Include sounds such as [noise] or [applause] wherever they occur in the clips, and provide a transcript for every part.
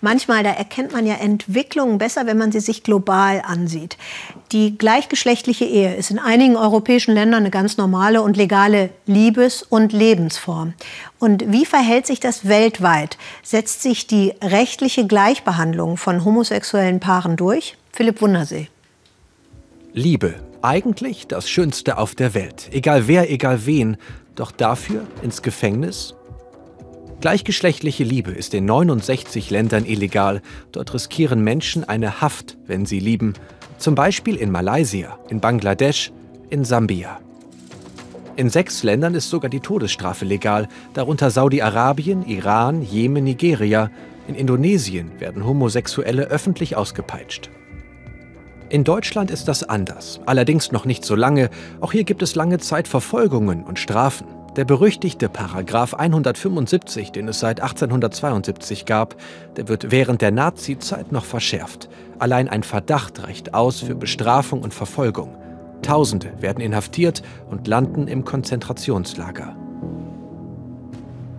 manchmal, da erkennt man ja Entwicklungen besser, wenn man sie sich global ansieht. Die gleichgeschlechtliche Ehe ist in einigen europäischen Ländern eine ganz normale und legale Liebes- und Lebensform. Und wie verhält sich das weltweit? Setzt sich die rechtliche Gleichbehandlung von homosexuellen Paaren durch? Philipp Wundersee. Liebe, eigentlich das Schönste auf der Welt. Egal wer, egal wen. Doch dafür ins Gefängnis? Gleichgeschlechtliche Liebe ist in 69 Ländern illegal. Dort riskieren Menschen eine Haft, wenn sie lieben. Zum Beispiel in Malaysia, in Bangladesch, in Sambia. In sechs Ländern ist sogar die Todesstrafe legal, darunter Saudi-Arabien, Iran, Jemen, Nigeria. In Indonesien werden Homosexuelle öffentlich ausgepeitscht. In Deutschland ist das anders, allerdings noch nicht so lange. Auch hier gibt es lange Zeit Verfolgungen und Strafen. Der berüchtigte Paragraph 175, den es seit 1872 gab, der wird während der Nazi-Zeit noch verschärft. Allein ein Verdacht reicht aus für Bestrafung und Verfolgung. Tausende werden inhaftiert und landen im Konzentrationslager.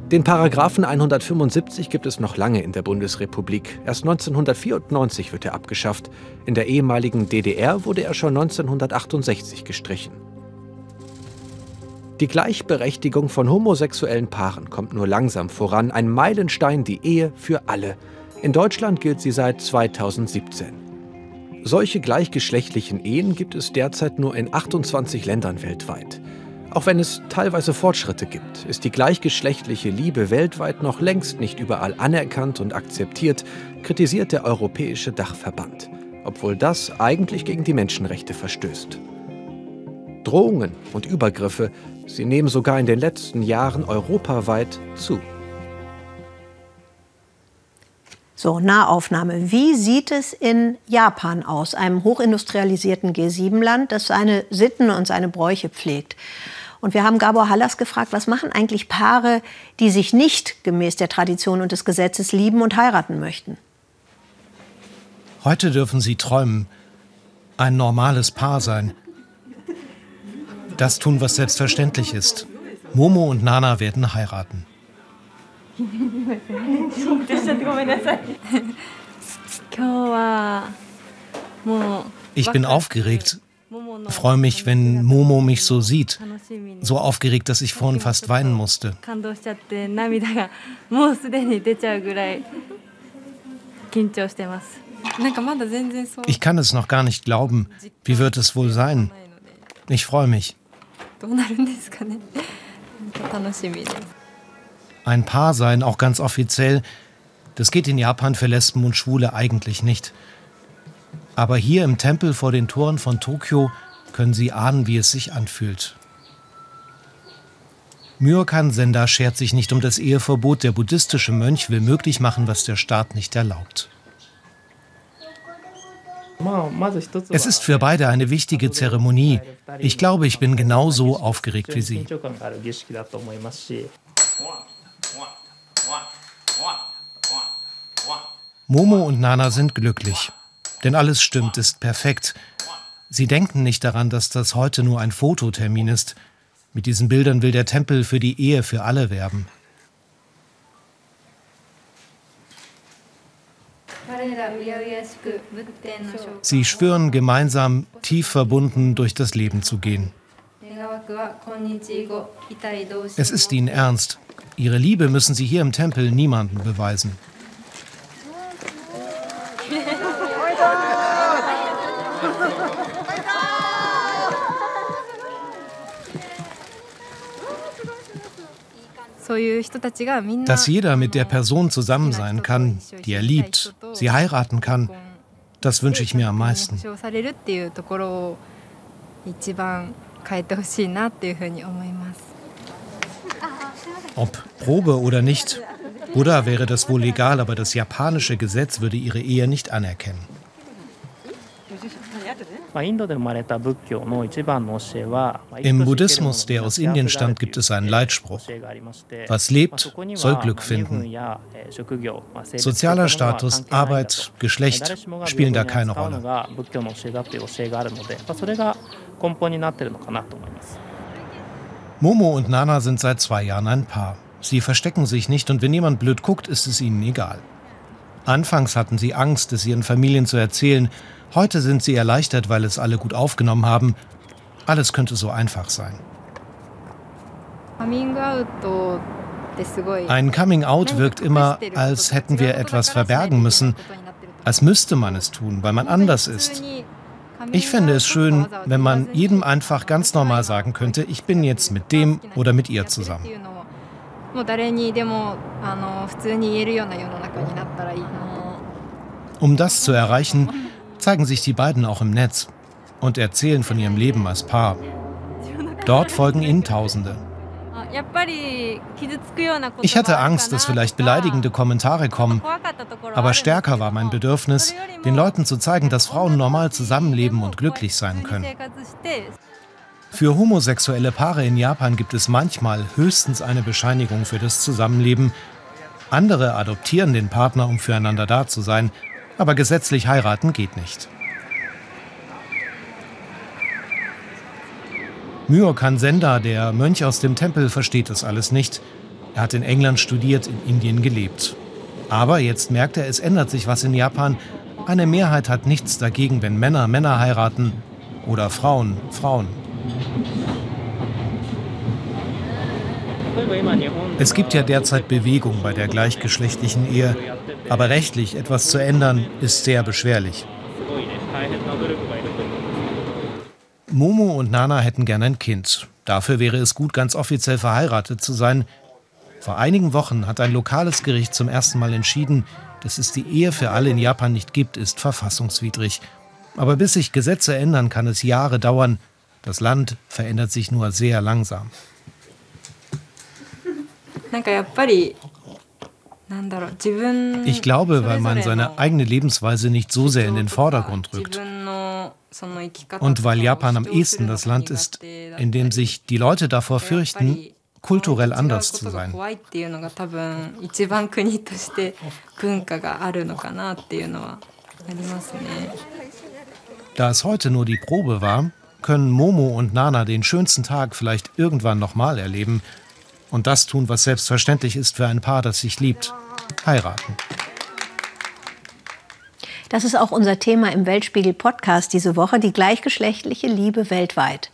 Den Paragraphen 175 gibt es noch lange in der Bundesrepublik. Erst 1994 wird er abgeschafft. In der ehemaligen DDR wurde er schon 1968 gestrichen. Die Gleichberechtigung von homosexuellen Paaren kommt nur langsam voran. Ein Meilenstein, die Ehe für alle. In Deutschland gilt sie seit 2017. Solche gleichgeschlechtlichen Ehen gibt es derzeit nur in 28 Ländern weltweit. Auch wenn es teilweise Fortschritte gibt, ist die gleichgeschlechtliche Liebe weltweit noch längst nicht überall anerkannt und akzeptiert, kritisiert der Europäische Dachverband, obwohl das eigentlich gegen die Menschenrechte verstößt. Drohungen und Übergriffe, sie nehmen sogar in den letzten Jahren europaweit zu. So, Nahaufnahme. Wie sieht es in Japan aus, einem hochindustrialisierten G7-Land, das seine Sitten und seine Bräuche pflegt? Und wir haben Gabor Hallas gefragt, was machen eigentlich Paare, die sich nicht gemäß der Tradition und des Gesetzes lieben und heiraten möchten? Heute dürfen sie träumen, ein normales Paar sein. Das tun, was selbstverständlich ist. Momo und Nana werden heiraten. Ich bin aufgeregt, freue mich, wenn Momo mich so sieht. So aufgeregt, dass ich vorhin fast weinen musste. Ich kann es noch gar nicht glauben. Wie wird es wohl sein? Ich freue mich. Ein Paar sein, auch ganz offiziell, das geht in Japan für Lesben und Schwule eigentlich nicht. Aber hier im Tempel vor den Toren von Tokio können Sie ahnen, wie es sich anfühlt. Myokan Senda schert sich nicht um das Eheverbot. Der buddhistische Mönch will möglich machen, was der Staat nicht erlaubt. Es ist für beide eine wichtige Zeremonie. Ich glaube, ich bin genauso aufgeregt wie Sie. Momo und Nana sind glücklich. Denn alles stimmt, ist perfekt. Sie denken nicht daran, dass das heute nur ein Fototermin ist. Mit diesen Bildern will der Tempel für die Ehe für alle werben. Sie schwören gemeinsam, tief verbunden durch das Leben zu gehen. Es ist ihnen ernst. Ihre Liebe müssen sie hier im Tempel niemandem beweisen. [laughs] Dass jeder mit der Person zusammen sein kann, die er liebt, sie heiraten kann, das wünsche ich mir am meisten. Ob Probe oder nicht, Buddha wäre das wohl legal, aber das japanische Gesetz würde ihre Ehe nicht anerkennen. Im Buddhismus, der aus Indien stammt, gibt es einen Leitspruch. Was lebt, soll Glück finden. Sozialer Status, Arbeit, Geschlecht spielen da keine Rolle. Momo und Nana sind seit zwei Jahren ein Paar. Sie verstecken sich nicht und wenn jemand blöd guckt, ist es ihnen egal. Anfangs hatten sie Angst, es ihren Familien zu erzählen. Heute sind sie erleichtert, weil es alle gut aufgenommen haben. Alles könnte so einfach sein. Ein Coming-out wirkt immer, als hätten wir etwas verbergen müssen, als müsste man es tun, weil man anders ist. Ich fände es schön, wenn man jedem einfach ganz normal sagen könnte, ich bin jetzt mit dem oder mit ihr zusammen. Um das zu erreichen, zeigen sich die beiden auch im Netz und erzählen von ihrem Leben als Paar. Dort folgen ihnen Tausende. Ich hatte Angst, dass vielleicht beleidigende Kommentare kommen, aber stärker war mein Bedürfnis, den Leuten zu zeigen, dass Frauen normal zusammenleben und glücklich sein können. Für homosexuelle Paare in Japan gibt es manchmal höchstens eine Bescheinigung für das Zusammenleben. Andere adoptieren den Partner, um füreinander da zu sein, aber gesetzlich heiraten geht nicht. Myokan Senda, der Mönch aus dem Tempel, versteht das alles nicht. Er hat in England studiert, in Indien gelebt. Aber jetzt merkt er, es ändert sich was in Japan. Eine Mehrheit hat nichts dagegen, wenn Männer Männer heiraten oder Frauen Frauen. Es gibt ja derzeit Bewegung bei der gleichgeschlechtlichen Ehe, aber rechtlich etwas zu ändern ist sehr beschwerlich. Momo und Nana hätten gern ein Kind. Dafür wäre es gut, ganz offiziell verheiratet zu sein. Vor einigen Wochen hat ein lokales Gericht zum ersten Mal entschieden, dass es die Ehe für alle in Japan nicht gibt, ist verfassungswidrig. Aber bis sich Gesetze ändern, kann es Jahre dauern. Das Land verändert sich nur sehr langsam. Ich glaube, weil man seine eigene Lebensweise nicht so sehr in den Vordergrund rückt. Und weil Japan am ehesten das Land ist, in dem sich die Leute davor fürchten, kulturell anders zu sein. Da es heute nur die Probe war, können Momo und Nana den schönsten Tag vielleicht irgendwann nochmal erleben und das tun, was selbstverständlich ist für ein Paar, das sich liebt, heiraten. Das ist auch unser Thema im Weltspiegel Podcast diese Woche, die gleichgeschlechtliche Liebe weltweit.